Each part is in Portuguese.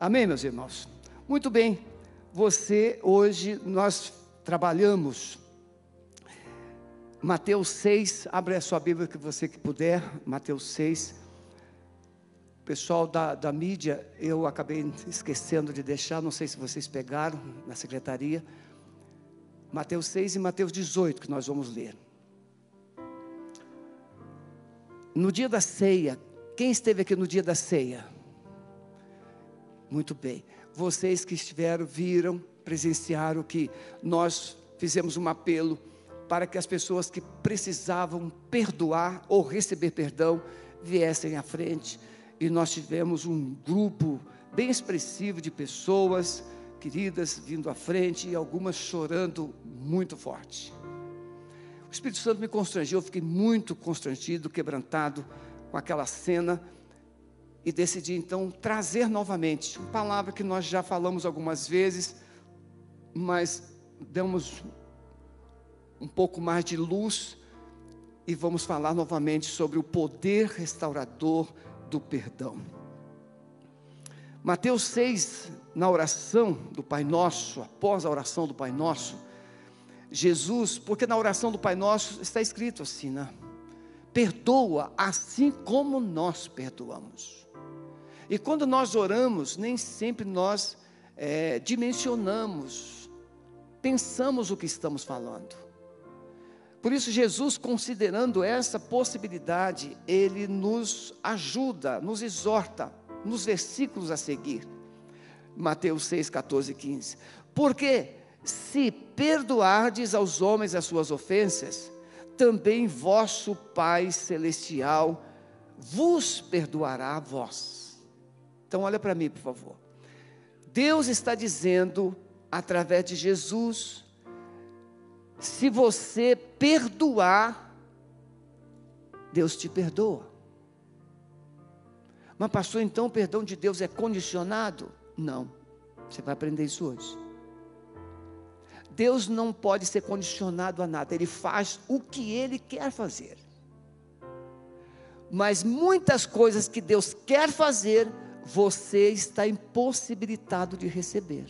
Amém, meus irmãos? Muito bem, você, hoje, nós trabalhamos Mateus 6, abre a sua Bíblia que você que puder, Mateus 6. Pessoal da, da mídia, eu acabei esquecendo de deixar, não sei se vocês pegaram na secretaria. Mateus 6 e Mateus 18 que nós vamos ler. No dia da ceia, quem esteve aqui no dia da ceia? Muito bem. Vocês que estiveram, viram, presenciaram que nós fizemos um apelo para que as pessoas que precisavam perdoar ou receber perdão viessem à frente. E nós tivemos um grupo bem expressivo de pessoas queridas vindo à frente e algumas chorando muito forte. O Espírito Santo me constrangeu, eu fiquei muito constrangido, quebrantado com aquela cena e decidi então trazer novamente uma palavra que nós já falamos algumas vezes, mas damos um pouco mais de luz e vamos falar novamente sobre o poder restaurador do perdão. Mateus 6, na oração do Pai Nosso, após a oração do Pai Nosso, Jesus, porque na oração do Pai Nosso está escrito assim, né? Perdoa assim como nós perdoamos. E quando nós oramos, nem sempre nós é, dimensionamos, pensamos o que estamos falando. Por isso, Jesus, considerando essa possibilidade, ele nos ajuda, nos exorta, nos versículos a seguir. Mateus 6, 14 e 15. Porque se perdoardes aos homens as suas ofensas, também vosso Pai Celestial vos perdoará a vós. Então, olha para mim, por favor. Deus está dizendo, através de Jesus, se você perdoar, Deus te perdoa. Mas, pastor, então o perdão de Deus é condicionado? Não. Você vai aprender isso hoje. Deus não pode ser condicionado a nada, Ele faz o que Ele quer fazer. Mas muitas coisas que Deus quer fazer, você está impossibilitado de receber.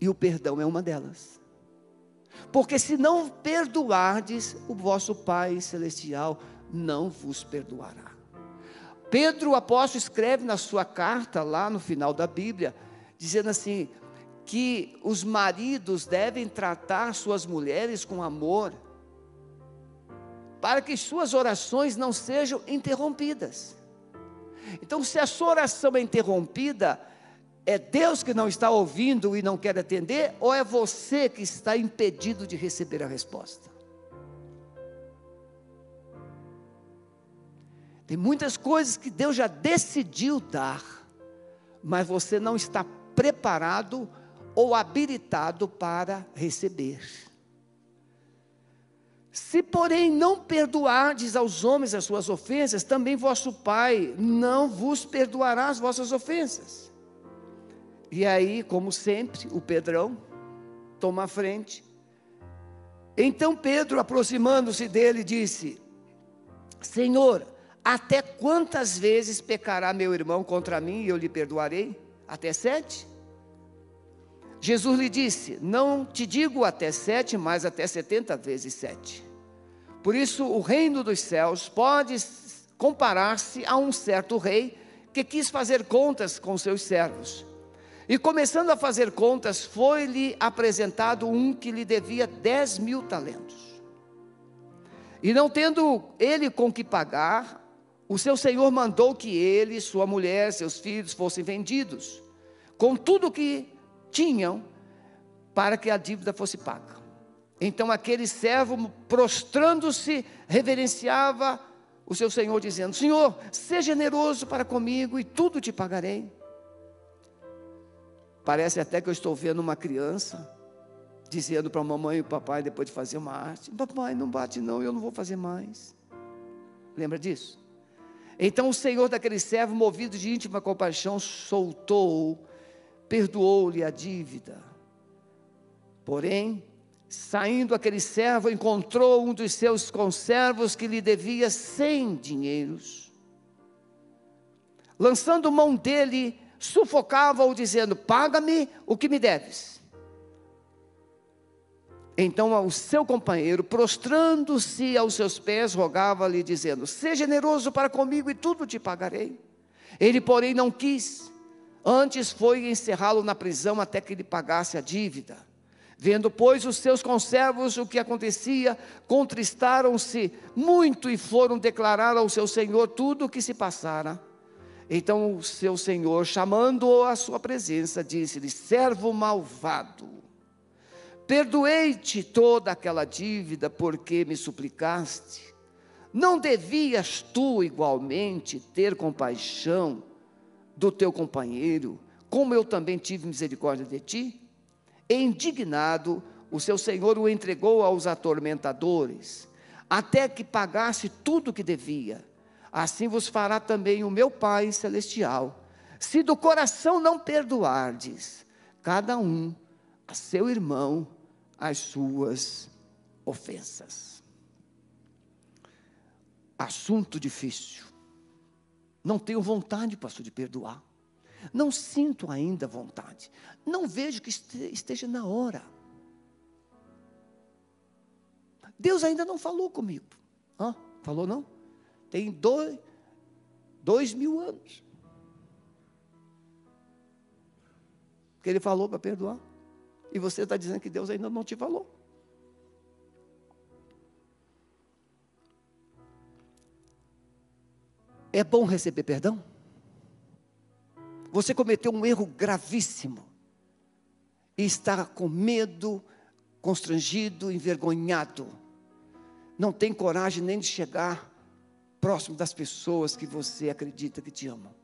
E o perdão é uma delas. Porque se não perdoardes, o vosso Pai celestial não vos perdoará. Pedro, o apóstolo, escreve na sua carta, lá no final da Bíblia, dizendo assim: que os maridos devem tratar suas mulheres com amor, para que suas orações não sejam interrompidas. Então, se a sua oração é interrompida, é Deus que não está ouvindo e não quer atender, ou é você que está impedido de receber a resposta? Tem muitas coisas que Deus já decidiu dar, mas você não está preparado ou habilitado para receber. Se, porém, não perdoardes aos homens as suas ofensas, também vosso Pai não vos perdoará as vossas ofensas. E aí, como sempre, o Pedrão toma a frente. Então Pedro, aproximando-se dele, disse: Senhor, até quantas vezes pecará meu irmão contra mim e eu lhe perdoarei? Até sete? Jesus lhe disse: Não te digo até sete, mas até setenta vezes sete. Por isso, o reino dos céus pode comparar-se a um certo rei que quis fazer contas com seus servos. E começando a fazer contas, foi-lhe apresentado um que lhe devia dez mil talentos. E não tendo ele com que pagar, o seu senhor mandou que ele, sua mulher, seus filhos fossem vendidos, com tudo o que tinham, para que a dívida fosse paga. Então aquele servo, prostrando-se, reverenciava o seu senhor, dizendo: Senhor, seja generoso para comigo e tudo te pagarei. Parece até que eu estou vendo uma criança dizendo para a mamãe e o papai depois de fazer uma arte: Papai, não bate não, eu não vou fazer mais. Lembra disso? Então o Senhor daquele servo, movido de íntima compaixão, soltou, perdoou-lhe a dívida. Porém, saindo aquele servo, encontrou um dos seus conservos que lhe devia cem dinheiros. lançando mão dele, sufocava-o, dizendo: Paga-me o que me deves. Então o seu companheiro, prostrando-se aos seus pés, rogava-lhe, dizendo: Seja generoso para comigo e tudo te pagarei. Ele, porém, não quis. Antes foi encerrá-lo na prisão até que ele pagasse a dívida. Vendo, pois, os seus conservos o que acontecia, contristaram-se muito e foram declarar ao seu senhor tudo o que se passara. Então o seu senhor, chamando-o à sua presença, disse-lhe: Servo malvado, perdoei-te toda aquela dívida porque me suplicaste. Não devias tu igualmente ter compaixão do teu companheiro, como eu também tive misericórdia de ti? Indignado, o seu senhor o entregou aos atormentadores, até que pagasse tudo o que devia. Assim vos fará também o meu Pai celestial, se do coração não perdoardes, cada um a seu irmão as suas ofensas. Assunto difícil. Não tenho vontade, pastor, de perdoar. Não sinto ainda vontade. Não vejo que esteja na hora. Deus ainda não falou comigo. Hã? Falou não? Tem dois, dois mil anos. Que ele falou para perdoar. E você está dizendo que Deus ainda não te falou. É bom receber perdão? Você cometeu um erro gravíssimo e está com medo, constrangido, envergonhado. Não tem coragem nem de chegar próximo das pessoas que você acredita que te amam.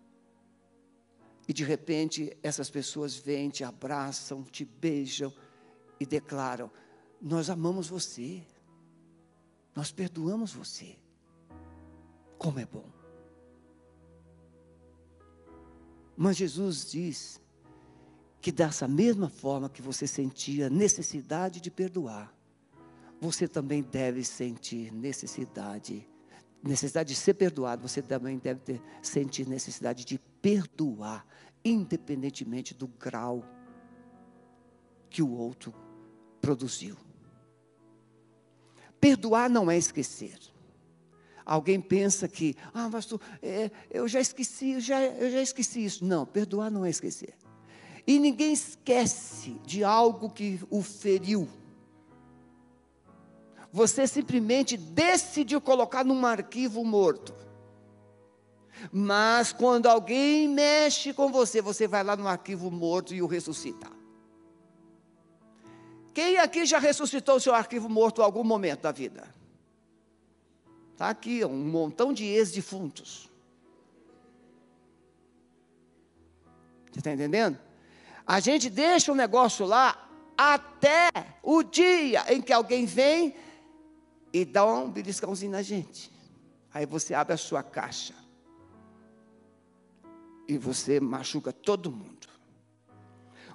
E de repente essas pessoas vêm, te abraçam, te beijam e declaram: Nós amamos você, nós perdoamos você. Como é bom. Mas Jesus diz que dessa mesma forma que você sentia necessidade de perdoar, você também deve sentir necessidade, necessidade de ser perdoado, você também deve ter, sentir necessidade de perdoar, independentemente do grau que o outro produziu. Perdoar não é esquecer. Alguém pensa que, ah, pastor, é, eu já esqueci, eu já, eu já esqueci isso. Não, perdoar não é esquecer. E ninguém esquece de algo que o feriu. Você simplesmente decidiu colocar num arquivo morto. Mas quando alguém mexe com você, você vai lá no arquivo morto e o ressuscita. Quem aqui já ressuscitou seu arquivo morto em algum momento da vida? Está aqui, um montão de ex-defuntos. Você está entendendo? A gente deixa o negócio lá até o dia em que alguém vem e dá um beliscãozinho na gente. Aí você abre a sua caixa. E você machuca todo mundo.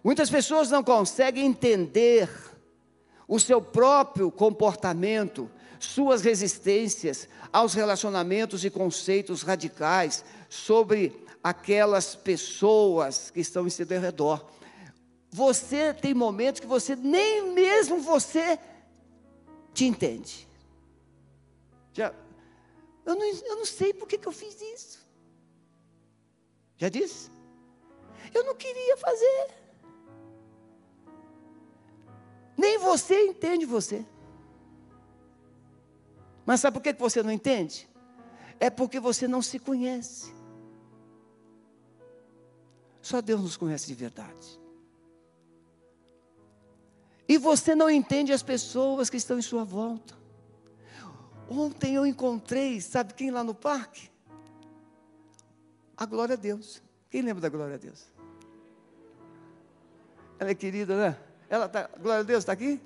Muitas pessoas não conseguem entender o seu próprio comportamento suas resistências aos relacionamentos e conceitos radicais sobre aquelas pessoas que estão em seu redor. Você tem momentos que você nem mesmo você te entende. Já, eu, não, eu não sei por que, eu fiz isso. Já disse? Eu não queria fazer. Nem você entende você. Mas sabe por que você não entende? É porque você não se conhece. Só Deus nos conhece de verdade. E você não entende as pessoas que estão em sua volta. Ontem eu encontrei, sabe quem lá no parque? A glória a Deus. Quem lembra da glória a Deus? Ela é querida, né? Ela tá, glória a Deus, está aqui?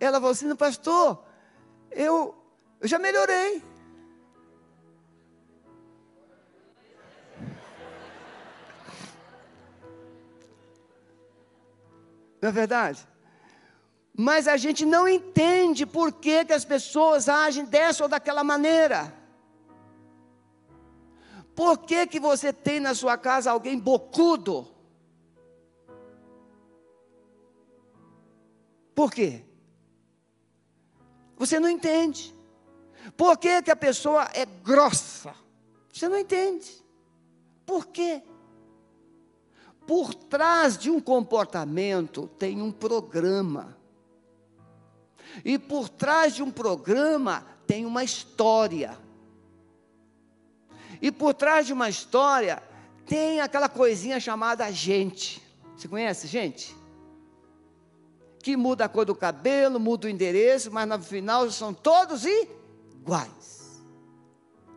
Ela falou assim, pastor, eu, eu já melhorei. Não é verdade? mas a gente não entende por que, que as pessoas agem dessa ou daquela maneira. Por que, que você tem na sua casa alguém bocudo? Por quê? Você não entende. Por que, que a pessoa é grossa? Você não entende. Por quê? Por trás de um comportamento tem um programa. E por trás de um programa tem uma história. E por trás de uma história tem aquela coisinha chamada gente. Você conhece gente? Que muda a cor do cabelo, muda o endereço, mas no final são todos iguais.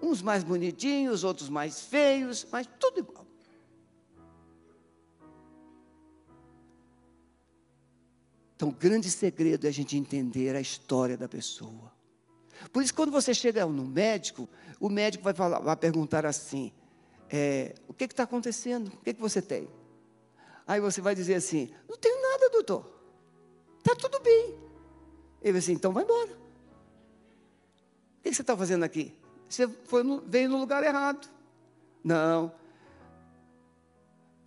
Uns mais bonitinhos, outros mais feios, mas tudo igual. Então, o grande segredo é a gente entender a história da pessoa. Por isso, quando você chega no médico, o médico vai, falar, vai perguntar assim: é, o que está acontecendo? O que, que você tem? Aí você vai dizer assim: não tenho nada, doutor. Está tudo bem. Ele vai assim: então vai embora. O que você está fazendo aqui? Você foi no, veio no lugar errado. Não.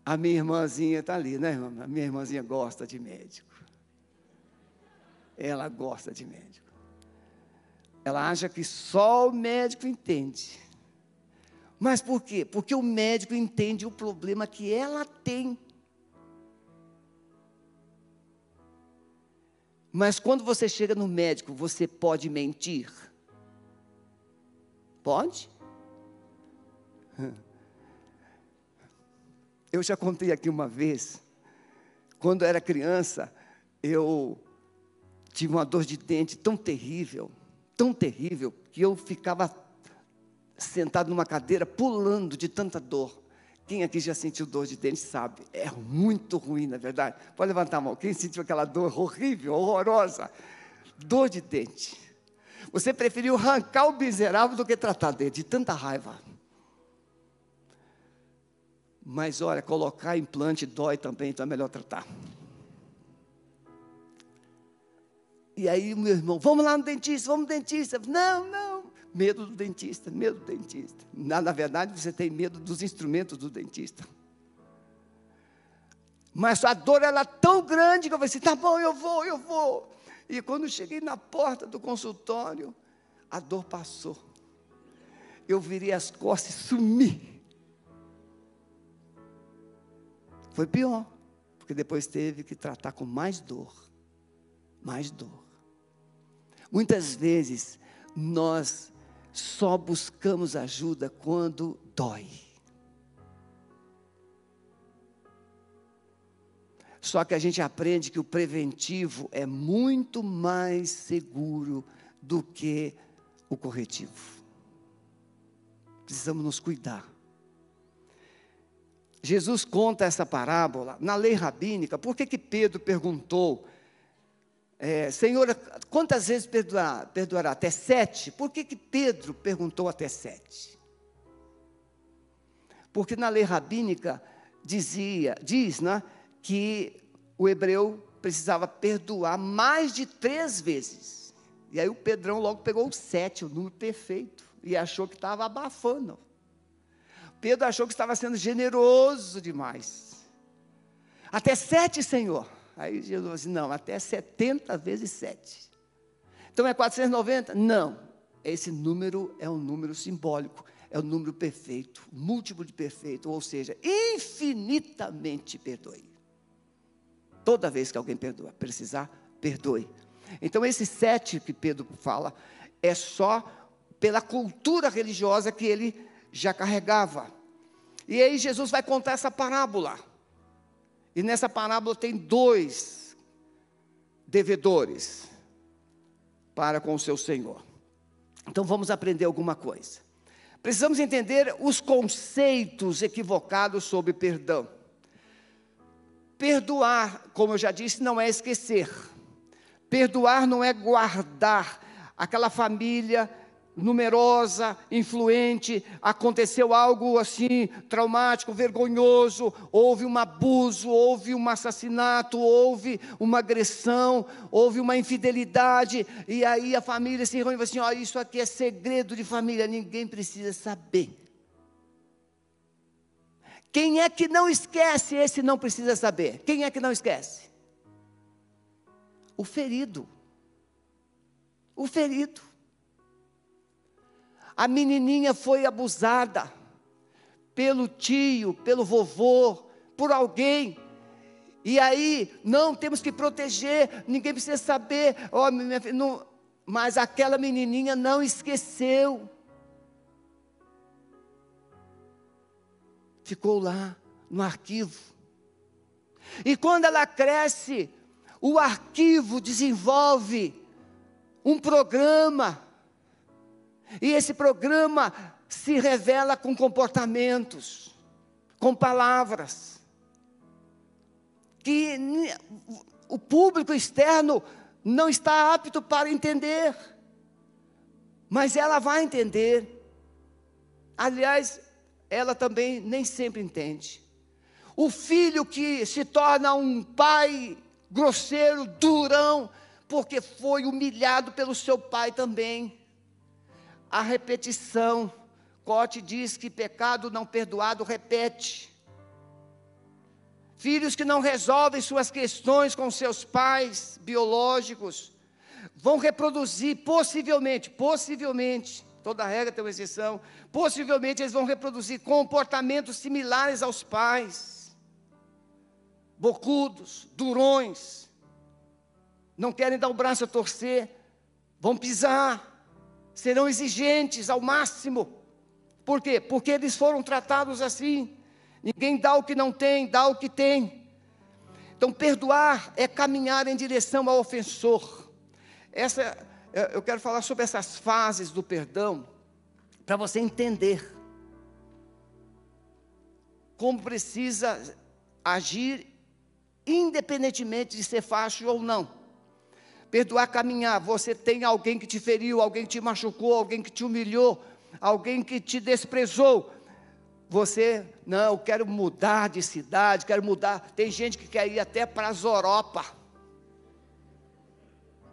A minha irmãzinha está ali, né, irmã? A minha irmãzinha gosta de médico ela gosta de médico. Ela acha que só o médico entende. Mas por quê? Porque o médico entende o problema que ela tem. Mas quando você chega no médico, você pode mentir? Pode? Eu já contei aqui uma vez, quando era criança, eu tive uma dor de dente tão terrível, tão terrível, que eu ficava sentado numa cadeira pulando de tanta dor. Quem aqui já sentiu dor de dente sabe, é muito ruim, na verdade. Pode levantar a mão. Quem sentiu aquela dor horrível, horrorosa? Dor de dente. Você preferiu arrancar o miserável do que tratar dele, de tanta raiva. Mas olha, colocar implante dói também, então é melhor tratar. E aí meu irmão, vamos lá no dentista, vamos no dentista. Não, não. Medo do dentista, medo do dentista. Na, na verdade, você tem medo dos instrumentos do dentista. Mas a dor era tão grande que eu falei assim, tá bom, eu vou, eu vou. E quando cheguei na porta do consultório, a dor passou. Eu virei as costas e sumi. Foi pior, porque depois teve que tratar com mais dor. Mais dor. Muitas vezes nós só buscamos ajuda quando dói. Só que a gente aprende que o preventivo é muito mais seguro do que o corretivo. Precisamos nos cuidar. Jesus conta essa parábola na lei rabínica. Por que, que Pedro perguntou é, Senhor, quantas vezes perdoará? perdoará? Até sete? Por que, que Pedro perguntou até sete? Porque na lei rabínica dizia, diz né, que o hebreu precisava perdoar mais de três vezes. E aí o Pedrão logo pegou o sete, o número perfeito, e achou que estava abafando. Pedro achou que estava sendo generoso demais. Até sete, Senhor. Aí Jesus falou assim: não, até 70 vezes 7. Então é 490? Não. Esse número é um número simbólico, é o um número perfeito, múltiplo de perfeito, ou seja, infinitamente perdoe. Toda vez que alguém perdoa, precisar, perdoe. Então, esse sete que Pedro fala é só pela cultura religiosa que ele já carregava. E aí Jesus vai contar essa parábola. E nessa parábola tem dois devedores para com o seu Senhor. Então vamos aprender alguma coisa. Precisamos entender os conceitos equivocados sobre perdão. Perdoar, como eu já disse, não é esquecer. Perdoar não é guardar aquela família numerosa, influente, aconteceu algo assim traumático, vergonhoso, houve um abuso, houve um assassinato, houve uma agressão, houve uma infidelidade, e aí a família se reúne e fala assim: ó, isso aqui é segredo de família, ninguém precisa saber. Quem é que não esquece, esse não precisa saber. Quem é que não esquece? O ferido. O ferido. A menininha foi abusada pelo tio, pelo vovô, por alguém. E aí, não temos que proteger, ninguém precisa saber. Oh, minha, não, mas aquela menininha não esqueceu. Ficou lá no arquivo. E quando ela cresce, o arquivo desenvolve um programa e esse programa se revela com comportamentos, com palavras, que o público externo não está apto para entender, mas ela vai entender. Aliás, ela também nem sempre entende. O filho que se torna um pai grosseiro, durão, porque foi humilhado pelo seu pai também a repetição. Cote diz que pecado não perdoado repete. Filhos que não resolvem suas questões com seus pais biológicos vão reproduzir, possivelmente, possivelmente, toda regra tem uma exceção, possivelmente eles vão reproduzir comportamentos similares aos pais. Bocudos, durões, não querem dar o braço a torcer, vão pisar, serão exigentes ao máximo. Por quê? Porque eles foram tratados assim. Ninguém dá o que não tem, dá o que tem. Então, perdoar é caminhar em direção ao ofensor. Essa, eu quero falar sobre essas fases do perdão, para você entender como precisa agir, independentemente de ser fácil ou não. Perdoar, caminhar. Você tem alguém que te feriu, alguém que te machucou, alguém que te humilhou, alguém que te desprezou. Você, não, eu quero mudar de cidade, quero mudar. Tem gente que quer ir até para as Europa.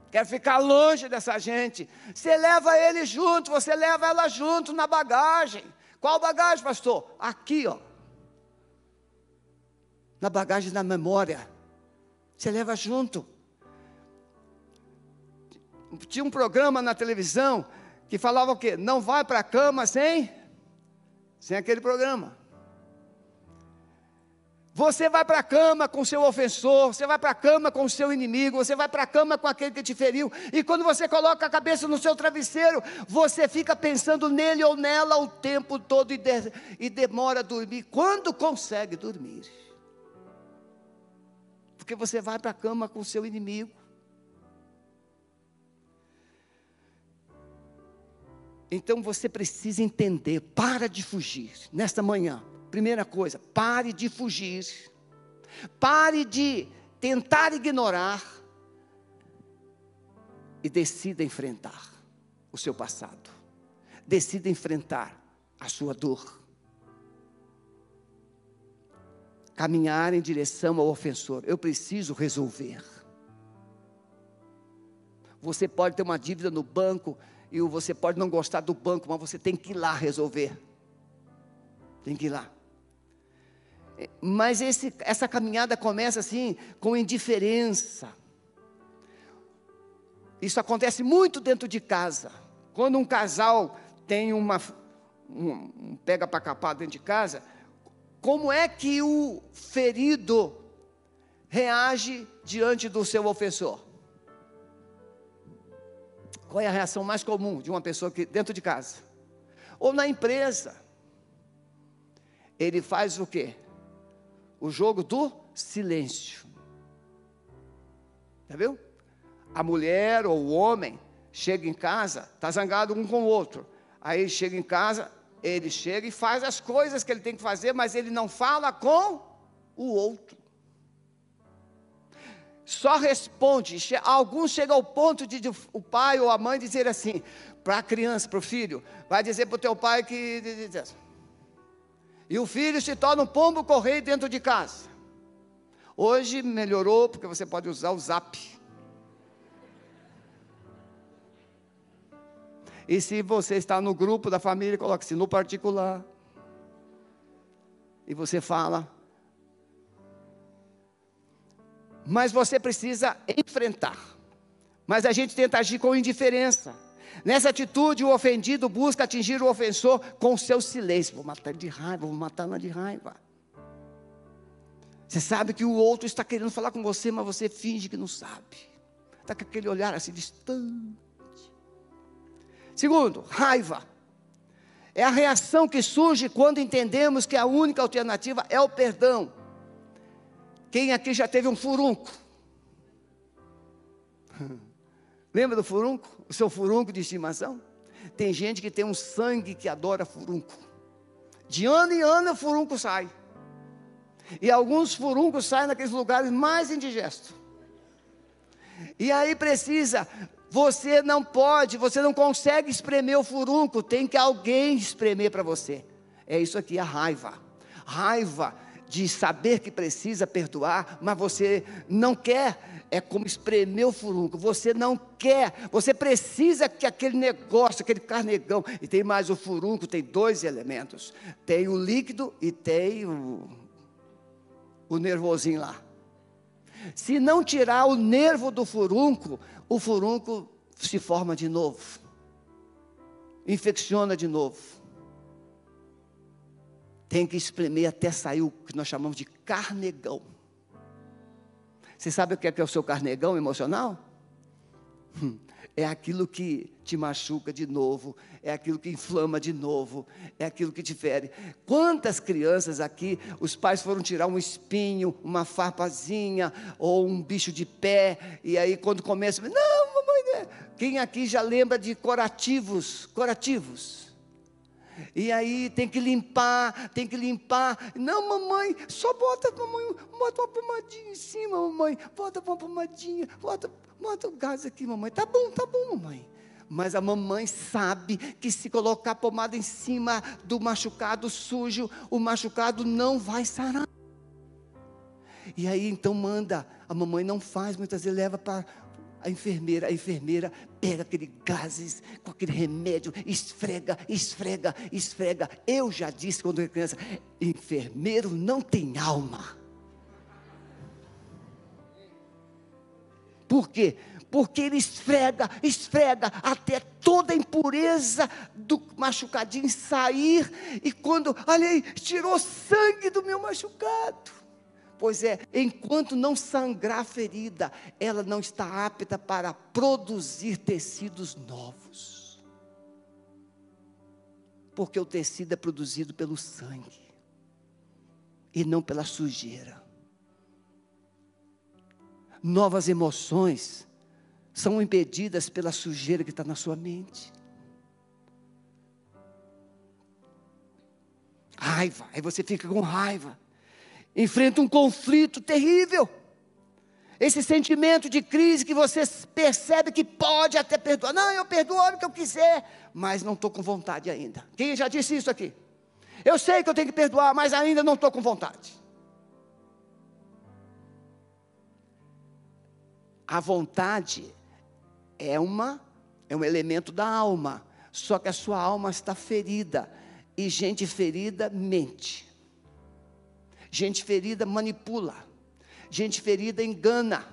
Quer ficar longe dessa gente. Você leva ele junto, você leva ela junto na bagagem. Qual bagagem, pastor? Aqui, ó. Na bagagem da memória. Você leva junto tinha um programa na televisão que falava o quê? Não vai para a cama sem, sem aquele programa. Você vai para a cama com seu ofensor, você vai para a cama com seu inimigo, você vai para a cama com aquele que te feriu, e quando você coloca a cabeça no seu travesseiro, você fica pensando nele ou nela o tempo todo e, de, e demora a dormir. Quando consegue dormir? Porque você vai para a cama com seu inimigo. Então você precisa entender, para de fugir nesta manhã. Primeira coisa, pare de fugir. Pare de tentar ignorar e decida enfrentar o seu passado. Decida enfrentar a sua dor. Caminhar em direção ao ofensor. Eu preciso resolver. Você pode ter uma dívida no banco e você pode não gostar do banco, mas você tem que ir lá resolver. Tem que ir lá. É, mas esse, essa caminhada começa assim, com indiferença. Isso acontece muito dentro de casa. Quando um casal tem uma, um, pega para capar dentro de casa, como é que o ferido reage diante do seu ofensor? Qual é a reação mais comum de uma pessoa que dentro de casa? Ou na empresa? Ele faz o quê? O jogo do silêncio. Já viu? A mulher ou o homem chega em casa, está zangado um com o outro. Aí chega em casa, ele chega e faz as coisas que ele tem que fazer, mas ele não fala com o outro. Só responde. Alguns chegam ao ponto de, o pai ou a mãe dizer assim, para a criança, para o filho, vai dizer para o teu pai que. E o filho se torna um pombo correio dentro de casa. Hoje melhorou, porque você pode usar o zap. E se você está no grupo da família, coloque-se no particular. E você fala. Mas você precisa enfrentar. Mas a gente tenta agir com indiferença. Nessa atitude, o ofendido busca atingir o ofensor com o seu silêncio. Vou matar de raiva, vou matar de raiva. Você sabe que o outro está querendo falar com você, mas você finge que não sabe. Está com aquele olhar assim distante. Segundo, raiva. É a reação que surge quando entendemos que a única alternativa é o perdão. Quem aqui já teve um furunco? Lembra do furunco? O seu furunco de estimação? Tem gente que tem um sangue que adora furunco. De ano em ano o furunco sai. E alguns furuncos saem naqueles lugares mais indigestos. E aí precisa, você não pode, você não consegue espremer o furunco, tem que alguém espremer para você. É isso aqui, a raiva. Raiva de saber que precisa perdoar, mas você não quer, é como espremer o furunco, você não quer, você precisa que aquele negócio, aquele carnegão, e tem mais o furunco, tem dois elementos: tem o líquido e tem o, o nervosinho lá. Se não tirar o nervo do furunco, o furunco se forma de novo, infecciona de novo. Tem que espremer até sair o que nós chamamos de carnegão. Você sabe o que é, que é o seu carnegão emocional? Hum, é aquilo que te machuca de novo, é aquilo que inflama de novo, é aquilo que te fere. Quantas crianças aqui, os pais foram tirar um espinho, uma farpazinha ou um bicho de pé, e aí quando começa, não, mamãe, né? quem aqui já lembra de curativos, curativos? E aí tem que limpar, tem que limpar. Não, mamãe, só bota, mamãe, bota uma pomadinha em cima, mamãe. Bota uma pomadinha, bota, bota o gás aqui, mamãe. Tá bom, tá bom, mamãe. Mas a mamãe sabe que se colocar pomada em cima do machucado sujo, o machucado não vai sarar. E aí então manda, a mamãe não faz, muitas vezes leva para a enfermeira, a enfermeira pega aquele gases com aquele remédio, esfrega, esfrega, esfrega. Eu já disse quando era criança, enfermeiro não tem alma. Por quê? Porque ele esfrega, esfrega até toda a impureza do machucadinho sair. E quando, olha aí, tirou sangue do meu machucado. Pois é, enquanto não sangrar a ferida, ela não está apta para produzir tecidos novos. Porque o tecido é produzido pelo sangue e não pela sujeira. Novas emoções são impedidas pela sujeira que está na sua mente. Raiva, aí você fica com raiva enfrenta um conflito terrível. Esse sentimento de crise que você percebe que pode até perdoar. Não, eu perdoo o que eu quiser, mas não estou com vontade ainda. Quem já disse isso aqui? Eu sei que eu tenho que perdoar, mas ainda não estou com vontade. A vontade é uma é um elemento da alma, só que a sua alma está ferida e gente ferida mente. Gente ferida manipula. Gente ferida engana.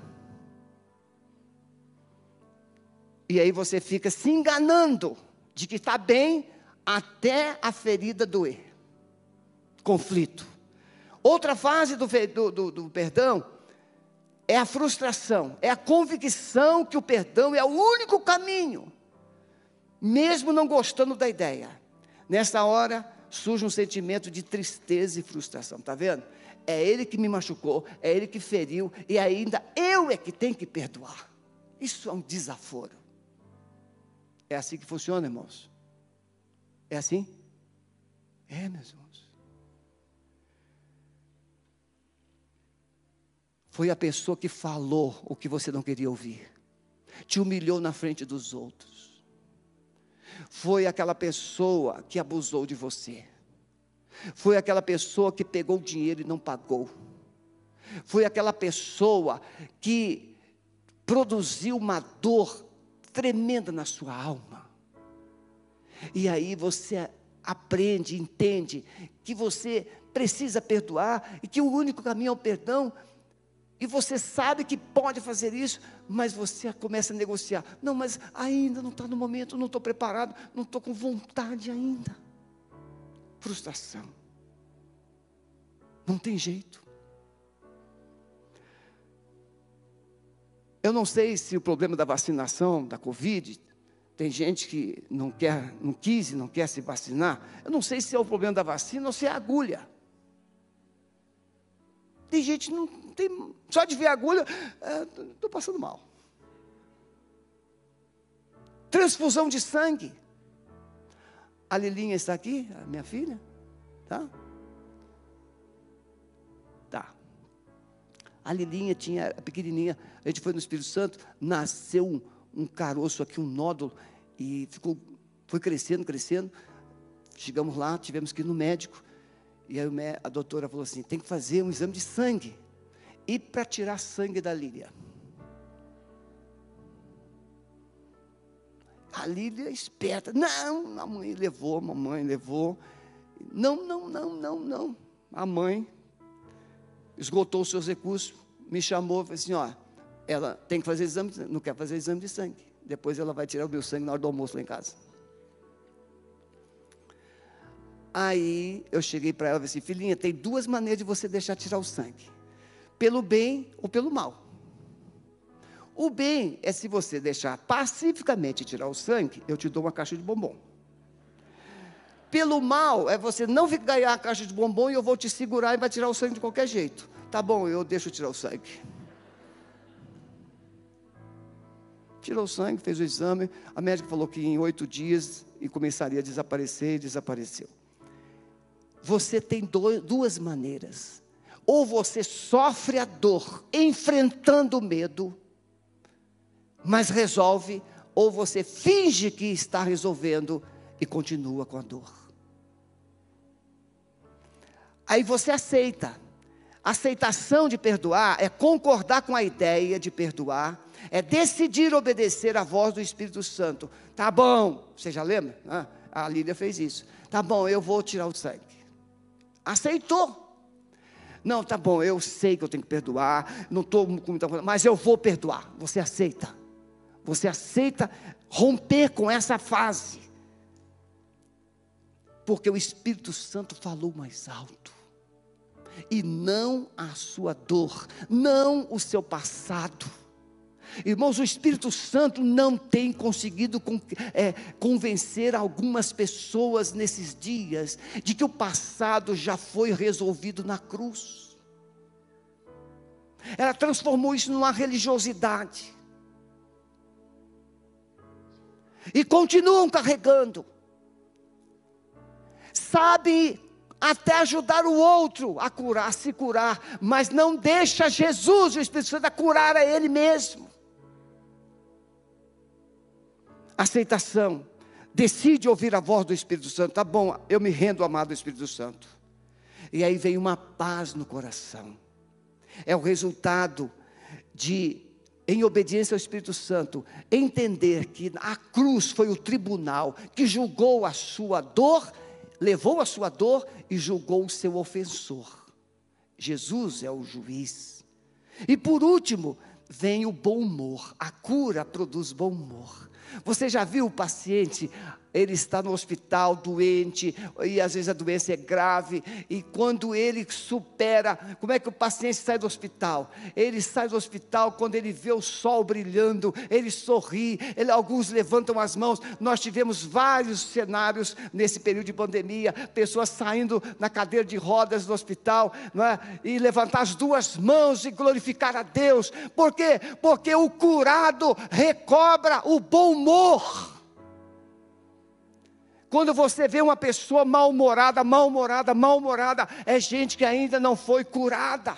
E aí você fica se enganando de que está bem até a ferida doer. Conflito. Outra fase do, do, do, do perdão é a frustração, é a convicção que o perdão é o único caminho, mesmo não gostando da ideia. Nessa hora, surge um sentimento de tristeza e frustração, está vendo? É ele que me machucou, é ele que feriu, e ainda eu é que tenho que perdoar. Isso é um desaforo. É assim que funciona, irmãos? É assim? É, meus irmãos. foi a pessoa que falou o que você não queria ouvir, te humilhou na frente dos outros, foi aquela pessoa que abusou de você, foi aquela pessoa que pegou o dinheiro e não pagou, foi aquela pessoa que produziu uma dor tremenda na sua alma. E aí você aprende, entende que você precisa perdoar e que o único caminho é o perdão. E você sabe que pode fazer isso, mas você começa a negociar. Não, mas ainda não está no momento, não estou preparado, não estou com vontade ainda. Frustração. Não tem jeito. Eu não sei se o problema da vacinação, da Covid, tem gente que não quer, não quis e não quer se vacinar. Eu não sei se é o problema da vacina ou se é a agulha. Tem gente que não tem, só de ver a agulha, estou é, passando mal. Transfusão de sangue. A Lilinha está aqui, a minha filha, tá? Tá. A Lilinha tinha, a pequenininha, a gente foi no Espírito Santo, nasceu um, um caroço aqui, um nódulo, e ficou, foi crescendo, crescendo. Chegamos lá, tivemos que ir no médico. E aí a doutora falou assim: tem que fazer um exame de sangue. E para tirar sangue da Lília. A Lília é esperta. Não, a mãe levou, a mamãe levou. Não, não, não, não, não. A mãe esgotou os seus recursos, me chamou e falou assim: ó, ela tem que fazer exame, não quer fazer exame de sangue. Depois ela vai tirar o meu sangue na hora do almoço lá em casa. Aí eu cheguei para ela e falei assim: filhinha, tem duas maneiras de você deixar tirar o sangue: pelo bem ou pelo mal. O bem é se você deixar pacificamente tirar o sangue, eu te dou uma caixa de bombom. Pelo mal é você não ganhar a caixa de bombom e eu vou te segurar e vai tirar o sangue de qualquer jeito. Tá bom, eu deixo tirar o sangue. Tirou o sangue, fez o exame. A médica falou que em oito dias e começaria a desaparecer e desapareceu. Você tem duas maneiras. Ou você sofre a dor enfrentando o medo, mas resolve, ou você finge que está resolvendo e continua com a dor. Aí você aceita. Aceitação de perdoar é concordar com a ideia de perdoar, é decidir obedecer à voz do Espírito Santo. Tá bom, você já lembra? Ah, a Lília fez isso. Tá bom, eu vou tirar o sangue. Aceitou. Não, tá bom, eu sei que eu tenho que perdoar, não estou com muita coisa, mas eu vou perdoar. Você aceita. Você aceita romper com essa fase. Porque o Espírito Santo falou mais alto. E não a sua dor, não o seu passado Irmãos, o Espírito Santo não tem conseguido é, convencer algumas pessoas nesses dias de que o passado já foi resolvido na cruz. Ela transformou isso numa religiosidade. E continuam carregando. Sabe até ajudar o outro a curar, se curar, mas não deixa Jesus, o Espírito Santo, a curar a ele mesmo aceitação, decide ouvir a voz do Espírito Santo. Tá bom, eu me rendo, amado Espírito Santo. E aí vem uma paz no coração. É o resultado de, em obediência ao Espírito Santo, entender que a cruz foi o tribunal que julgou a sua dor, levou a sua dor e julgou o seu ofensor. Jesus é o juiz. E por último, vem o bom humor. A cura produz bom humor. Você já viu o paciente ele está no hospital doente, e às vezes a doença é grave, e quando ele supera, como é que o paciente sai do hospital? Ele sai do hospital quando ele vê o sol brilhando, ele sorri, ele, alguns levantam as mãos. Nós tivemos vários cenários nesse período de pandemia, pessoas saindo na cadeira de rodas do hospital, não é? e levantar as duas mãos e glorificar a Deus, por quê? Porque o curado recobra o bom humor. Quando você vê uma pessoa mal-humorada, mal-humorada, mal-humorada, é gente que ainda não foi curada.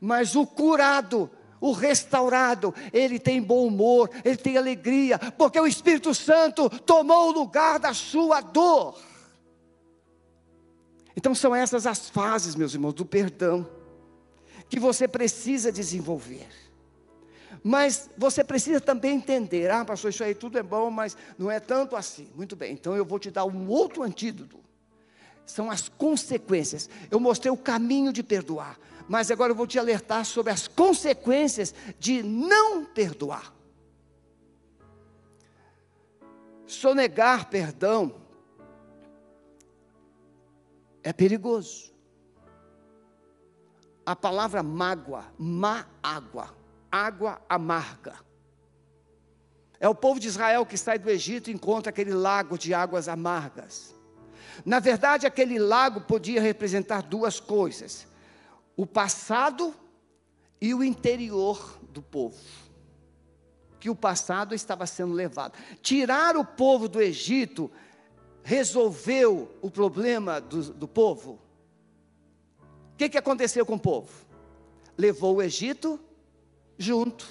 Mas o curado, o restaurado, ele tem bom humor, ele tem alegria, porque o Espírito Santo tomou o lugar da sua dor. Então são essas as fases, meus irmãos, do perdão, que você precisa desenvolver. Mas você precisa também entender, ah, pastor, isso aí tudo é bom, mas não é tanto assim. Muito bem, então eu vou te dar um outro antídoto. São as consequências. Eu mostrei o caminho de perdoar, mas agora eu vou te alertar sobre as consequências de não perdoar. Sonegar perdão é perigoso. A palavra mágoa, má água, água amarga. É o povo de Israel que sai do Egito e encontra aquele lago de águas amargas. Na verdade, aquele lago podia representar duas coisas: o passado e o interior do povo. Que o passado estava sendo levado. Tirar o povo do Egito resolveu o problema do, do povo. O que, que aconteceu com o povo? Levou o Egito junto.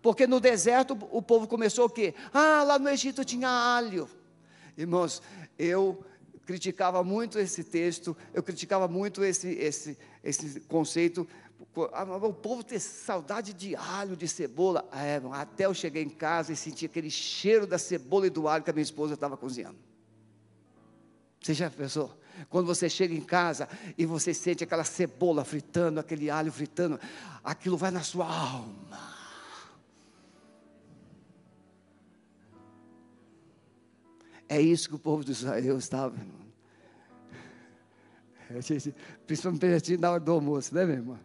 Porque no deserto o povo começou o quê? Ah, lá no Egito tinha alho. Irmãos, eu criticava muito esse texto, eu criticava muito esse, esse, esse conceito. O povo ter saudade de alho, de cebola. É, até eu cheguei em casa e senti aquele cheiro da cebola e do alho que a minha esposa estava cozinhando. Você já pensou? Quando você chega em casa e você sente aquela cebola fritando, aquele alho fritando, aquilo vai na sua alma. É isso que o povo de Israel estava, irmão. Principalmente na hora do almoço, né, meu irmão?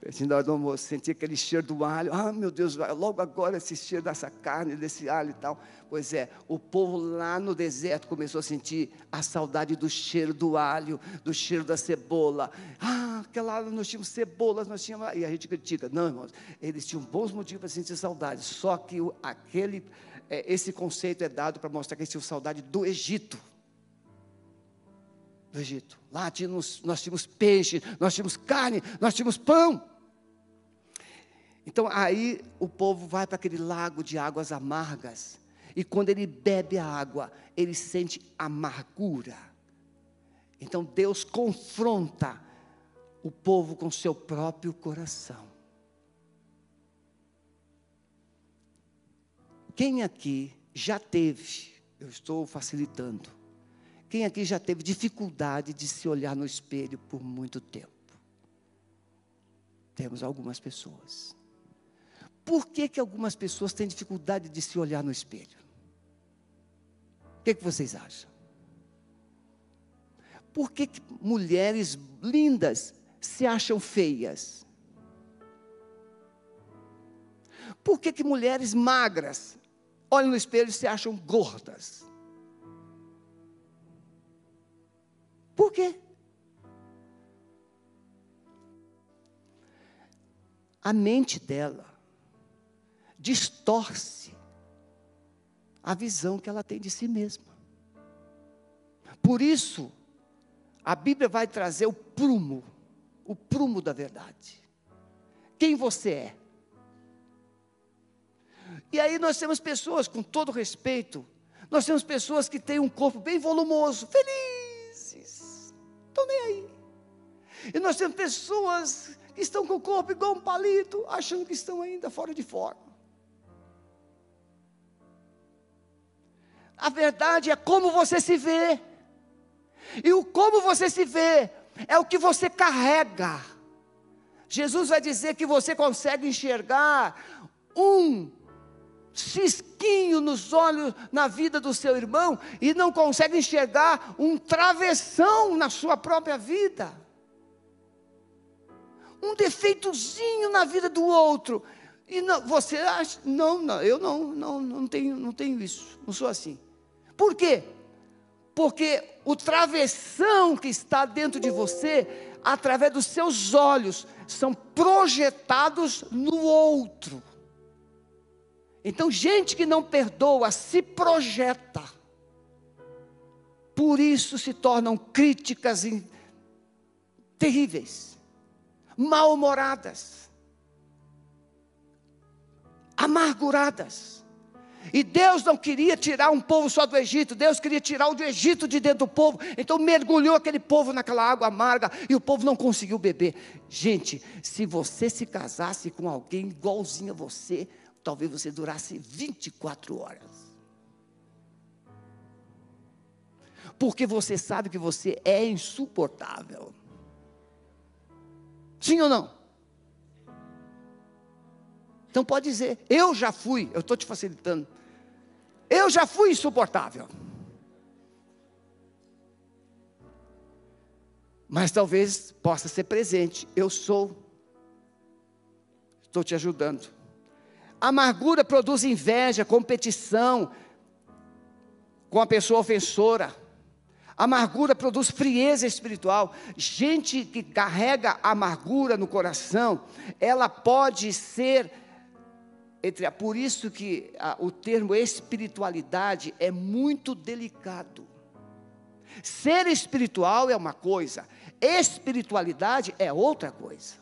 Pertinho da hora do almoço, sentia aquele cheiro do alho. Ah, meu Deus, logo agora esse cheiro dessa carne, desse alho e tal. Pois é, o povo lá no deserto começou a sentir a saudade do cheiro do alho, do cheiro da cebola. Ah, aquela nós tínhamos cebolas, nós tínhamos. E a gente critica. Não, irmãos, eles tinham bons motivos para sentir saudade. Só que aquele, é, esse conceito é dado para mostrar que eles tinham saudade do Egito do Egito. Lá tínhamos, nós tínhamos peixe, nós tínhamos carne, nós tínhamos pão. Então aí o povo vai para aquele lago de águas amargas. E quando ele bebe a água, ele sente amargura. Então Deus confronta o povo com seu próprio coração. Quem aqui já teve, eu estou facilitando, quem aqui já teve dificuldade de se olhar no espelho por muito tempo? Temos algumas pessoas. Por que, que algumas pessoas têm dificuldade de se olhar no espelho? O que, que vocês acham? Por que, que mulheres lindas se acham feias? Por que, que mulheres magras olham no espelho e se acham gordas? Por quê? A mente dela distorce a visão que ela tem de si mesma. Por isso, a Bíblia vai trazer o prumo, o prumo da verdade. Quem você é? E aí nós temos pessoas, com todo respeito, nós temos pessoas que têm um corpo bem volumoso, felizes, estão nem aí. E nós temos pessoas que estão com o corpo igual um palito, achando que estão ainda fora de forma. A verdade é como você se vê. E o como você se vê é o que você carrega. Jesus vai dizer que você consegue enxergar um cisquinho nos olhos na vida do seu irmão e não consegue enxergar um travessão na sua própria vida. Um defeitozinho na vida do outro. E não, você acha, não, não, eu não, não, não tenho, não tenho isso, não sou assim. Por quê? Porque o travessão que está dentro de você, através dos seus olhos, são projetados no outro. Então, gente que não perdoa se projeta. Por isso se tornam críticas terríveis, mal-humoradas, amarguradas. E Deus não queria tirar um povo só do Egito, Deus queria tirar o do Egito de dentro do povo. Então mergulhou aquele povo naquela água amarga e o povo não conseguiu beber. Gente, se você se casasse com alguém igualzinho a você, talvez você durasse 24 horas. Porque você sabe que você é insuportável. Sim ou não? Então pode dizer, eu já fui, eu estou te facilitando. Eu já fui insuportável. Mas talvez possa ser presente. Eu sou. Estou te ajudando. Amargura produz inveja, competição com a pessoa ofensora. Amargura produz frieza espiritual. Gente que carrega amargura no coração, ela pode ser entre por isso que a, o termo espiritualidade é muito delicado. Ser espiritual é uma coisa, espiritualidade é outra coisa.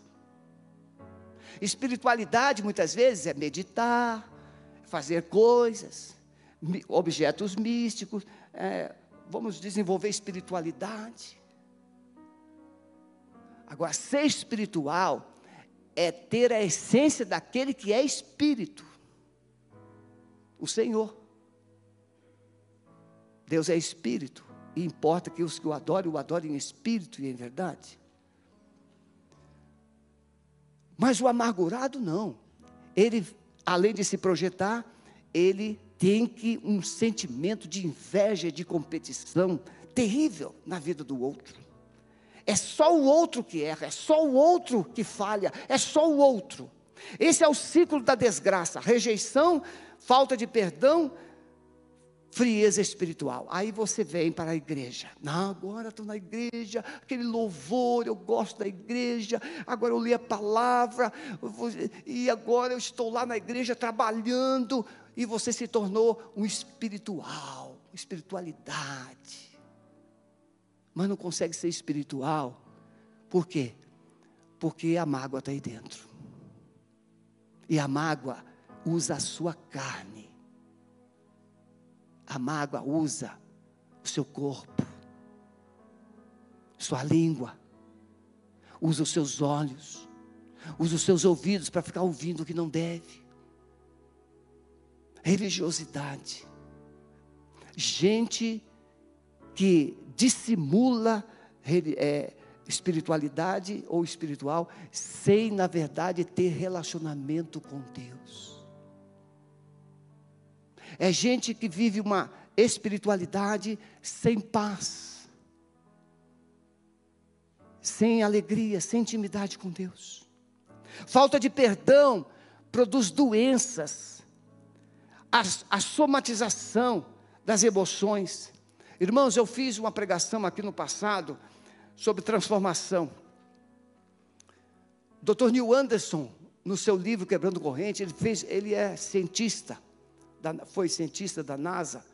Espiritualidade muitas vezes é meditar, fazer coisas, objetos místicos, é, vamos desenvolver espiritualidade. Agora, ser espiritual é ter a essência daquele que é espírito, o Senhor. Deus é espírito, e importa que os que o adorem, o adorem em espírito e em verdade. Mas o amargurado não. Ele, além de se projetar, ele tem que um sentimento de inveja, de competição terrível na vida do outro. É só o outro que erra, é só o outro que falha, é só o outro. Esse é o ciclo da desgraça: rejeição, falta de perdão, frieza espiritual. Aí você vem para a igreja. Não, agora estou na igreja, aquele louvor, eu gosto da igreja, agora eu li a palavra, e agora eu estou lá na igreja trabalhando, e você se tornou um espiritual, espiritualidade mas não consegue ser espiritual. Por quê? Porque a mágoa está aí dentro. E a mágoa usa a sua carne. A mágoa usa o seu corpo, sua língua, usa os seus olhos, usa os seus ouvidos para ficar ouvindo o que não deve. Religiosidade. Gente que dissimula é, espiritualidade ou espiritual, sem, na verdade, ter relacionamento com Deus. É gente que vive uma espiritualidade sem paz, sem alegria, sem intimidade com Deus. Falta de perdão produz doenças, a, a somatização das emoções Irmãos, eu fiz uma pregação aqui no passado sobre transformação. Dr. Neil Anderson, no seu livro Quebrando Corrente, ele fez, ele é cientista, da, foi cientista da NASA,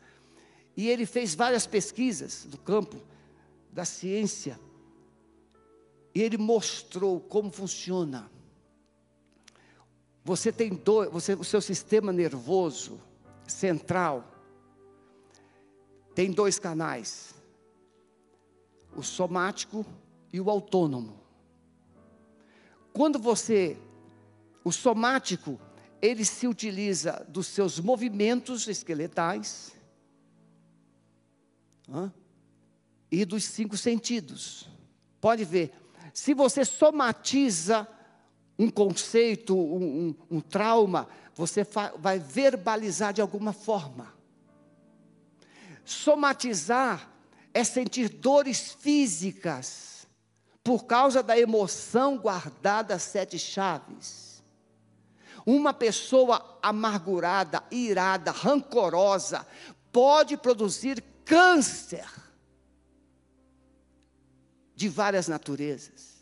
e ele fez várias pesquisas do campo da ciência. E ele mostrou como funciona. Você tem dois, você, o seu sistema nervoso central tem dois canais: o somático e o autônomo. Quando você, o somático, ele se utiliza dos seus movimentos esqueletais e dos cinco sentidos. Pode ver, se você somatiza um conceito, um, um, um trauma, você vai verbalizar de alguma forma. Somatizar é sentir dores físicas por causa da emoção guardada sete chaves. Uma pessoa amargurada, irada, rancorosa, pode produzir câncer de várias naturezas.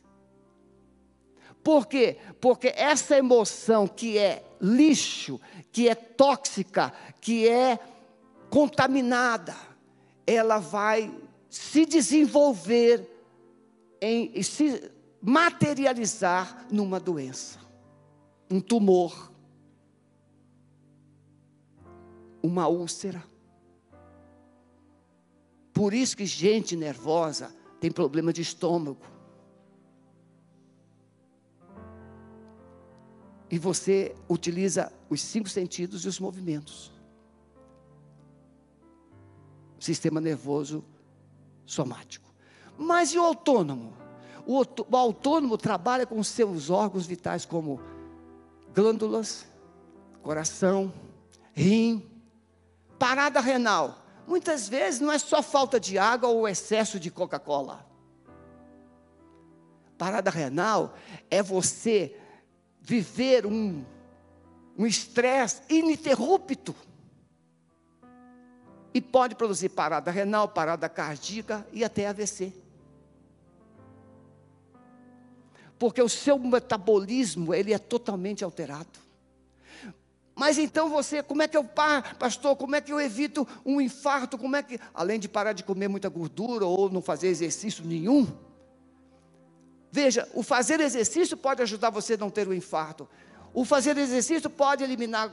Por quê? Porque essa emoção que é lixo, que é tóxica, que é contaminada, ela vai se desenvolver em, se materializar numa doença, um tumor, uma úlcera. Por isso que gente nervosa tem problema de estômago. E você utiliza os cinco sentidos e os movimentos. Sistema nervoso somático. Mas e o autônomo? O, autônomo trabalha com seus órgãos vitais como glândulas, coração, rim, parada renal. Muitas vezes não é só falta de água ou excesso de Coca-Cola. Parada renal é você viver um um estresse ininterrupto. E pode produzir parada renal, parada cardíaca e até AVC. Porque o seu metabolismo, ele é totalmente alterado. Mas então você, como é que eu, pastor, como é que eu evito um infarto? Como é que, além de parar de comer muita gordura ou não fazer exercício nenhum? Veja, o fazer exercício pode ajudar você a não ter um infarto. O fazer exercício pode eliminar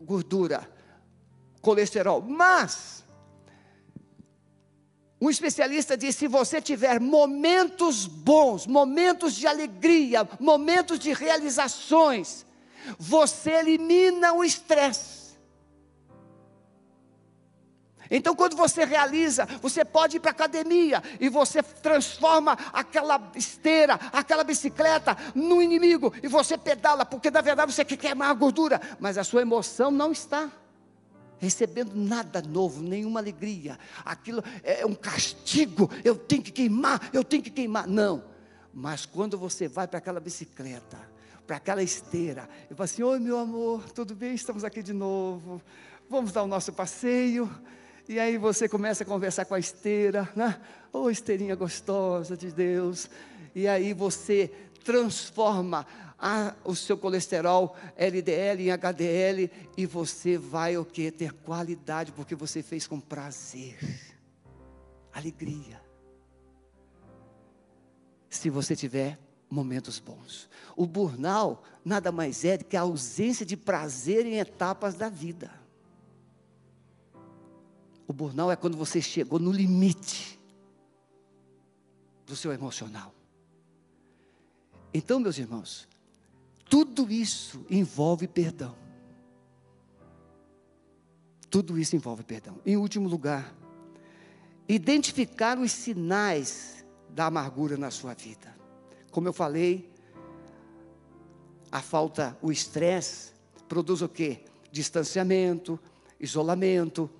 gordura, colesterol, mas um especialista diz: se você tiver momentos bons, momentos de alegria, momentos de realizações, você elimina o estresse. Então, quando você realiza, você pode ir para a academia e você transforma aquela esteira, aquela bicicleta no inimigo e você pedala, porque na verdade você quer queimar a gordura, mas a sua emoção não está recebendo nada novo, nenhuma alegria. Aquilo é um castigo, eu tenho que queimar, eu tenho que queimar. Não. Mas quando você vai para aquela bicicleta, para aquela esteira, e fala assim: Oi, meu amor, tudo bem? Estamos aqui de novo. Vamos dar o nosso passeio. E aí você começa a conversar com a esteira, né? Ô oh, esteirinha gostosa de Deus. E aí você transforma a, o seu colesterol LDL em HDL e você vai o que? Ter qualidade, porque você fez com prazer, alegria. Se você tiver momentos bons. O burnout nada mais é do que a ausência de prazer em etapas da vida. O burnout é quando você chegou no limite do seu emocional. Então, meus irmãos, tudo isso envolve perdão. Tudo isso envolve perdão. Em último lugar, identificar os sinais da amargura na sua vida. Como eu falei, a falta, o estresse produz o quê? Distanciamento, isolamento,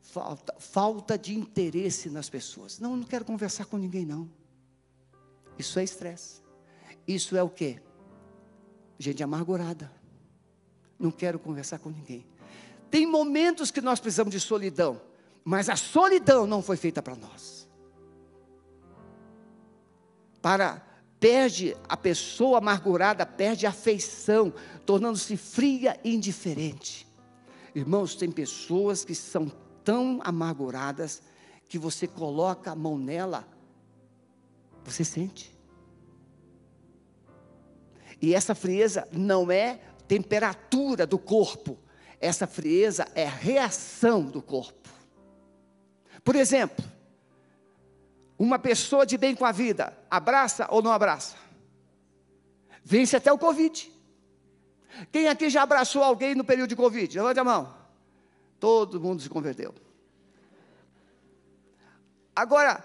falta, falta de interesse nas pessoas. Não, não quero conversar com ninguém, não. Isso é estresse. Isso é o quê? Gente amargurada. Não quero conversar com ninguém. Tem momentos que nós precisamos de solidão, mas a solidão não foi feita para nós. Para perde a pessoa amargurada, perde a afeição, tornando-se fria e indiferente. Irmãos, tem pessoas que são tão amarguradas que você coloca a mão nela, você sente. E essa frieza não é temperatura do corpo, essa frieza é reação do corpo. Por exemplo, uma pessoa de bem com a vida, abraça ou não abraça? Vence até o Covid. Quem aqui já abraçou alguém no período de Covid? Levante a mão. Todo mundo se converteu. Agora,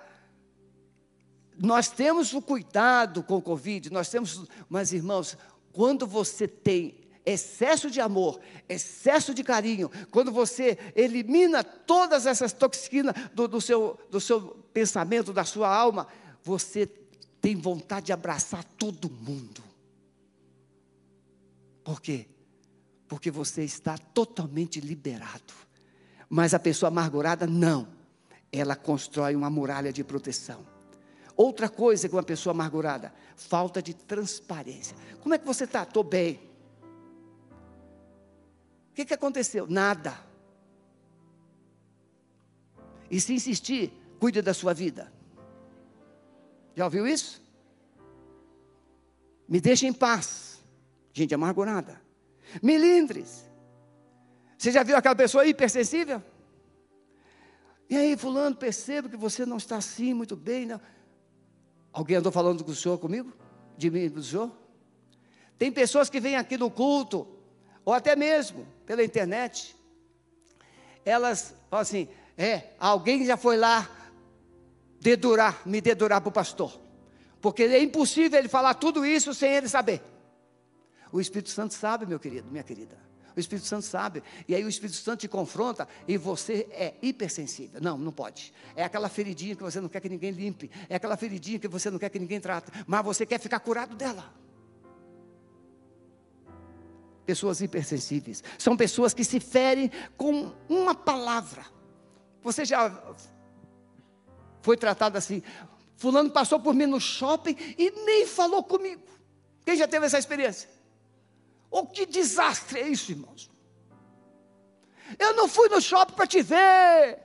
nós temos o cuidado com o Covid, nós temos, mas irmãos, quando você tem excesso de amor, excesso de carinho, quando você elimina todas essas toxinas do, do, seu, do seu pensamento, da sua alma, você tem vontade de abraçar todo mundo. Por quê? Porque você está totalmente liberado. Mas a pessoa amargurada, não. Ela constrói uma muralha de proteção. Outra coisa que uma pessoa amargurada, falta de transparência. Como é que você está? Estou bem. O que, que aconteceu? Nada. E se insistir, cuide da sua vida. Já ouviu isso? Me deixem em paz. Gente amargurada. Milindres. Você já viu aquela pessoa hipersensível? E aí, fulano, percebo que você não está assim muito bem. Não. Alguém andou falando com o senhor comigo? De mim, do senhor? Tem pessoas que vêm aqui no culto, ou até mesmo pela internet, elas falam assim: é, alguém já foi lá dedurar, me dedurar para o pastor, porque é impossível ele falar tudo isso sem ele saber. O Espírito Santo sabe, meu querido, minha querida. O Espírito Santo sabe. E aí o Espírito Santo te confronta e você é hipersensível. Não, não pode. É aquela feridinha que você não quer que ninguém limpe. É aquela feridinha que você não quer que ninguém trate. Mas você quer ficar curado dela. Pessoas hipersensíveis. São pessoas que se ferem com uma palavra. Você já foi tratado assim? Fulano passou por mim no shopping e nem falou comigo. Quem já teve essa experiência? Oh, que desastre é isso, irmãos? Eu não fui no shopping para te ver.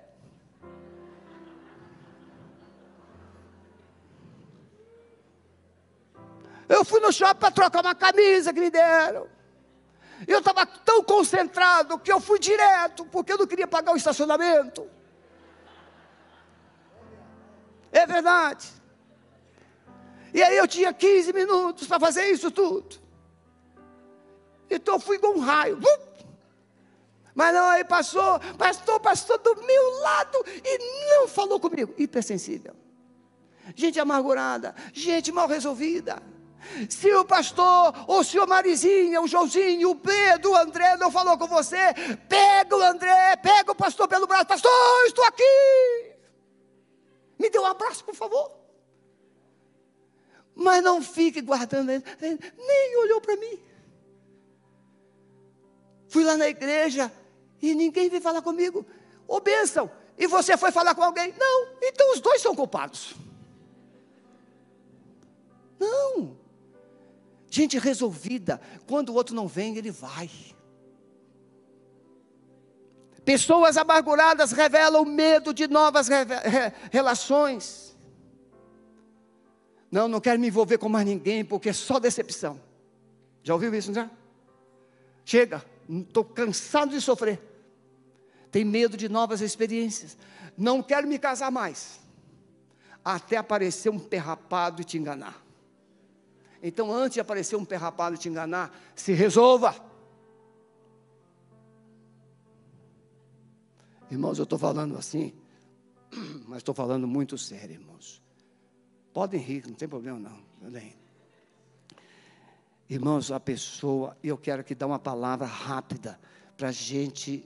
Eu fui no shopping para trocar uma camisa que me deram. Eu estava tão concentrado que eu fui direto, porque eu não queria pagar o estacionamento. É verdade. E aí eu tinha 15 minutos para fazer isso tudo. Então eu fui com um raio. Mas não, aí passou, pastor, passou do meu lado e não falou comigo. Hipersensível. Gente amargurada, gente mal resolvida. Se o pastor, ou se o Marizinha, o Joãozinho, o Pedro, o André não falou com você, pega o André, pega o pastor pelo braço, pastor, estou aqui. Me dê um abraço, por favor. Mas não fique guardando, nem olhou para mim. Fui lá na igreja e ninguém veio falar comigo. Ô oh, bênção, e você foi falar com alguém? Não, então os dois são culpados. Não. Gente resolvida, quando o outro não vem, ele vai. Pessoas amarguradas revelam medo de novas relações. Não, não quero me envolver com mais ninguém, porque é só decepção. Já ouviu isso, já? Chega, estou cansado de sofrer. Tem medo de novas experiências. Não quero me casar mais. Até aparecer um perrapado e te enganar. Então, antes de aparecer um perrapado e te enganar, se resolva. Irmãos, eu estou falando assim, mas estou falando muito sério, irmãos. Podem rir, não tem problema não. Podem. Irmãos, a pessoa, eu quero que dê uma palavra rápida para gente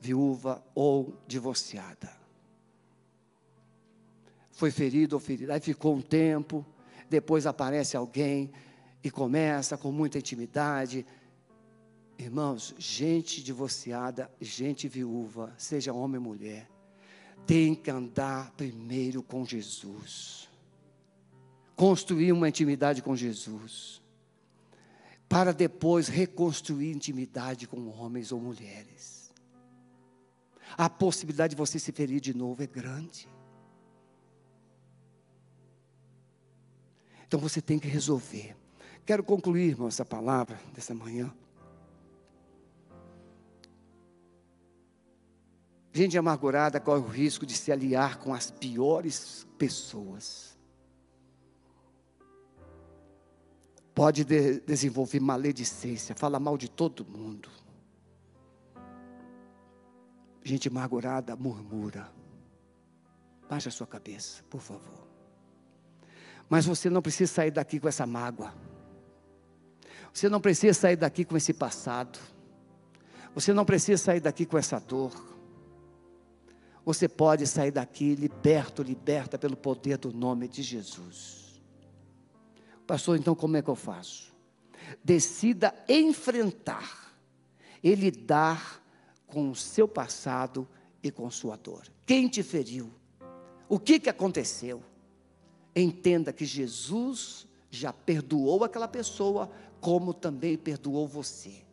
viúva ou divorciada. Foi ferido ou ferida, aí ficou um tempo, depois aparece alguém e começa com muita intimidade, Irmãos, gente divorciada, gente viúva, seja homem ou mulher, tem que andar primeiro com Jesus. Construir uma intimidade com Jesus. Para depois reconstruir intimidade com homens ou mulheres. A possibilidade de você se ferir de novo é grande. Então você tem que resolver. Quero concluir, irmão, essa palavra dessa manhã. Gente amargurada corre o risco de se aliar com as piores pessoas. Pode de desenvolver maledicência, fala mal de todo mundo. Gente amargurada murmura. Baixa a sua cabeça, por favor. Mas você não precisa sair daqui com essa mágoa. Você não precisa sair daqui com esse passado. Você não precisa sair daqui com essa dor você pode sair daqui liberto, liberta pelo poder do nome de Jesus. Pastor, então como é que eu faço? Decida enfrentar e lidar com o seu passado e com sua dor. Quem te feriu? O que, que aconteceu? Entenda que Jesus já perdoou aquela pessoa, como também perdoou você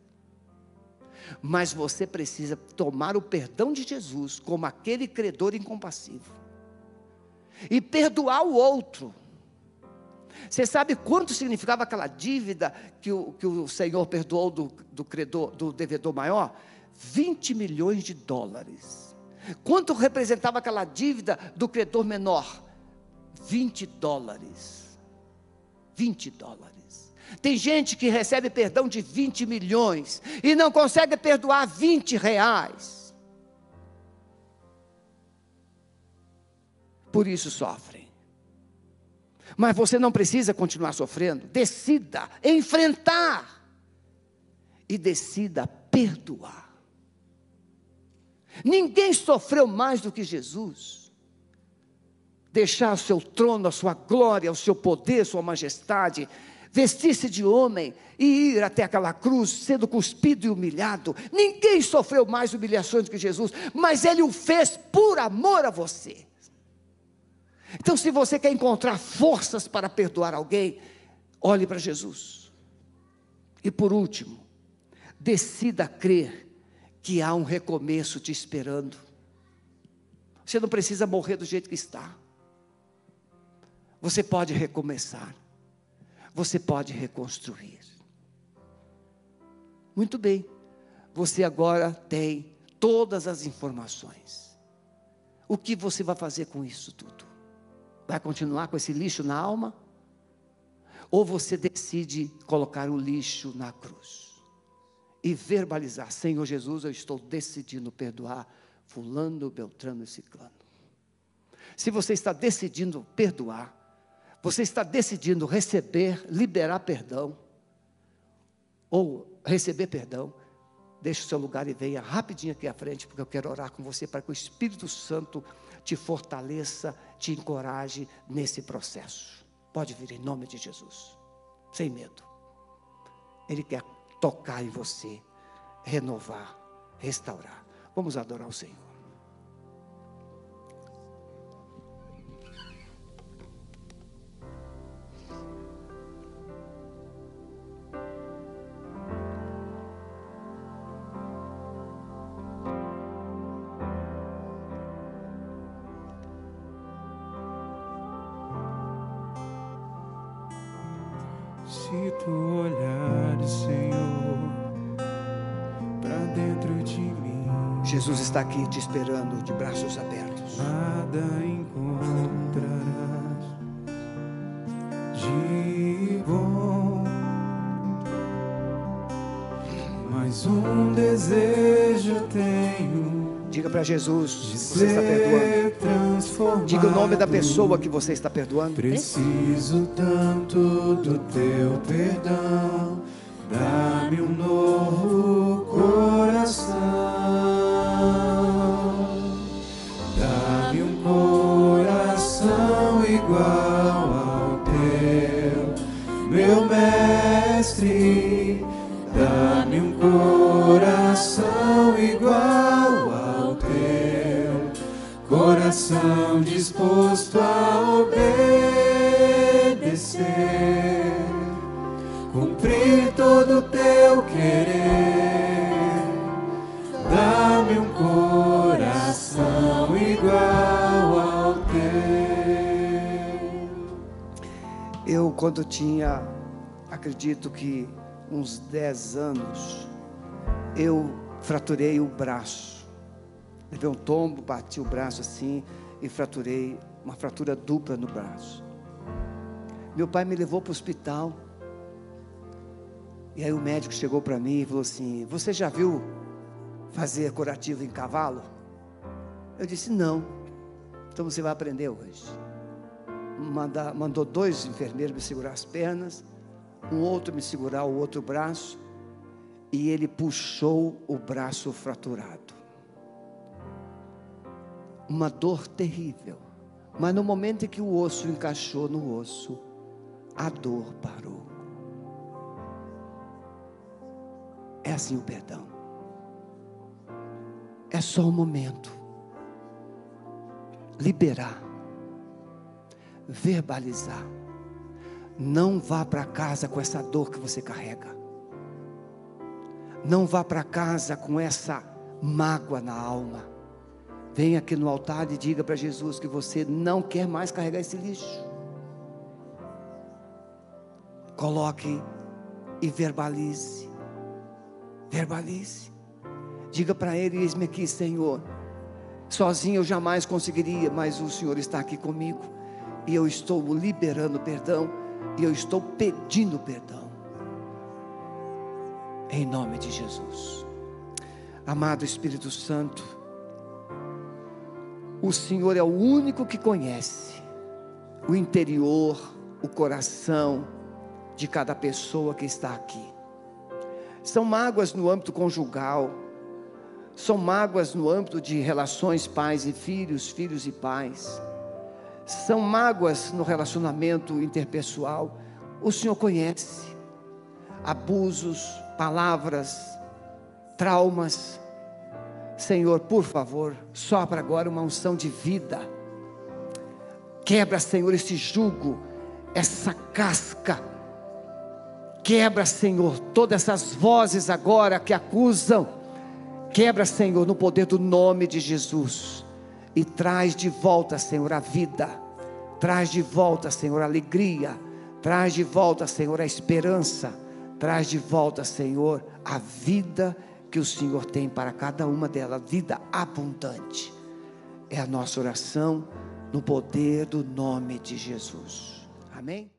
mas você precisa tomar o perdão de Jesus como aquele credor incompassivo e perdoar o outro. Você sabe quanto significava aquela dívida que o, que o Senhor perdoou do, do, credor, do devedor maior? 20 milhões de dólares. Quanto representava aquela dívida do credor menor? 20 dólares. 20 dólares. Tem gente que recebe perdão de 20 milhões e não consegue perdoar 20 reais. Por isso sofrem. Mas você não precisa continuar sofrendo. Decida enfrentar e decida perdoar. Ninguém sofreu mais do que Jesus. Deixar o seu trono, a sua glória, o seu poder, sua majestade, vestir-se de homem e ir até aquela cruz, sendo cuspido e humilhado. Ninguém sofreu mais humilhações do que Jesus, mas ele o fez por amor a você. Então, se você quer encontrar forças para perdoar alguém, olhe para Jesus. E por último, decida crer que há um recomeço te esperando. Você não precisa morrer do jeito que está. Você pode recomeçar. Você pode reconstruir. Muito bem. Você agora tem todas as informações. O que você vai fazer com isso tudo? Vai continuar com esse lixo na alma? Ou você decide colocar o lixo na cruz e verbalizar: Senhor Jesus, eu estou decidindo perdoar Fulano, Beltrano e Ciclano. Se você está decidindo perdoar, você está decidindo receber, liberar perdão, ou receber perdão, deixe o seu lugar e venha rapidinho aqui à frente, porque eu quero orar com você para que o Espírito Santo te fortaleça, te encoraje nesse processo. Pode vir em nome de Jesus, sem medo. Ele quer tocar em você, renovar, restaurar. Vamos adorar o Senhor. Está aqui te esperando de braços abertos. Nada encontrarás de bom, mas um desejo tenho. Diga para Jesus, você está perdoando. Diga o nome da pessoa que você está perdoando. Preciso tanto do teu perdão. Eu, quando tinha, acredito que uns 10 anos, eu fraturei o braço. Levei um tombo, bati o braço assim e fraturei uma fratura dupla no braço. Meu pai me levou para o hospital. E aí o médico chegou para mim e falou assim: Você já viu fazer curativo em cavalo? Eu disse: Não. Então você vai aprender hoje manda, mandou dois enfermeiros me segurar as pernas, um outro me segurar o outro braço, e ele puxou o braço fraturado. Uma dor terrível. Mas no momento em que o osso encaixou no osso, a dor parou. É assim o perdão. É só um momento. Liberar verbalizar. Não vá para casa com essa dor que você carrega. Não vá para casa com essa mágoa na alma. Venha aqui no altar e diga para Jesus que você não quer mais carregar esse lixo. Coloque e verbalize. Verbalize. Diga para ele: Eis-me aqui, Senhor. Sozinho eu jamais conseguiria, mas o Senhor está aqui comigo. E eu estou liberando perdão. E eu estou pedindo perdão. Em nome de Jesus. Amado Espírito Santo, o Senhor é o único que conhece o interior, o coração de cada pessoa que está aqui. São mágoas no âmbito conjugal, são mágoas no âmbito de relações pais e filhos, filhos e pais, são mágoas no relacionamento interpessoal. O Senhor conhece abusos, palavras, traumas. Senhor, por favor, sopra agora uma unção de vida. Quebra, Senhor, esse jugo, essa casca. Quebra, Senhor, todas essas vozes agora que acusam. Quebra, Senhor, no poder do nome de Jesus. E traz de volta, Senhor, a vida. Traz de volta, Senhor, a alegria. Traz de volta, Senhor, a esperança. Traz de volta, Senhor, a vida que o Senhor tem para cada uma delas, vida abundante. É a nossa oração no poder do nome de Jesus. Amém?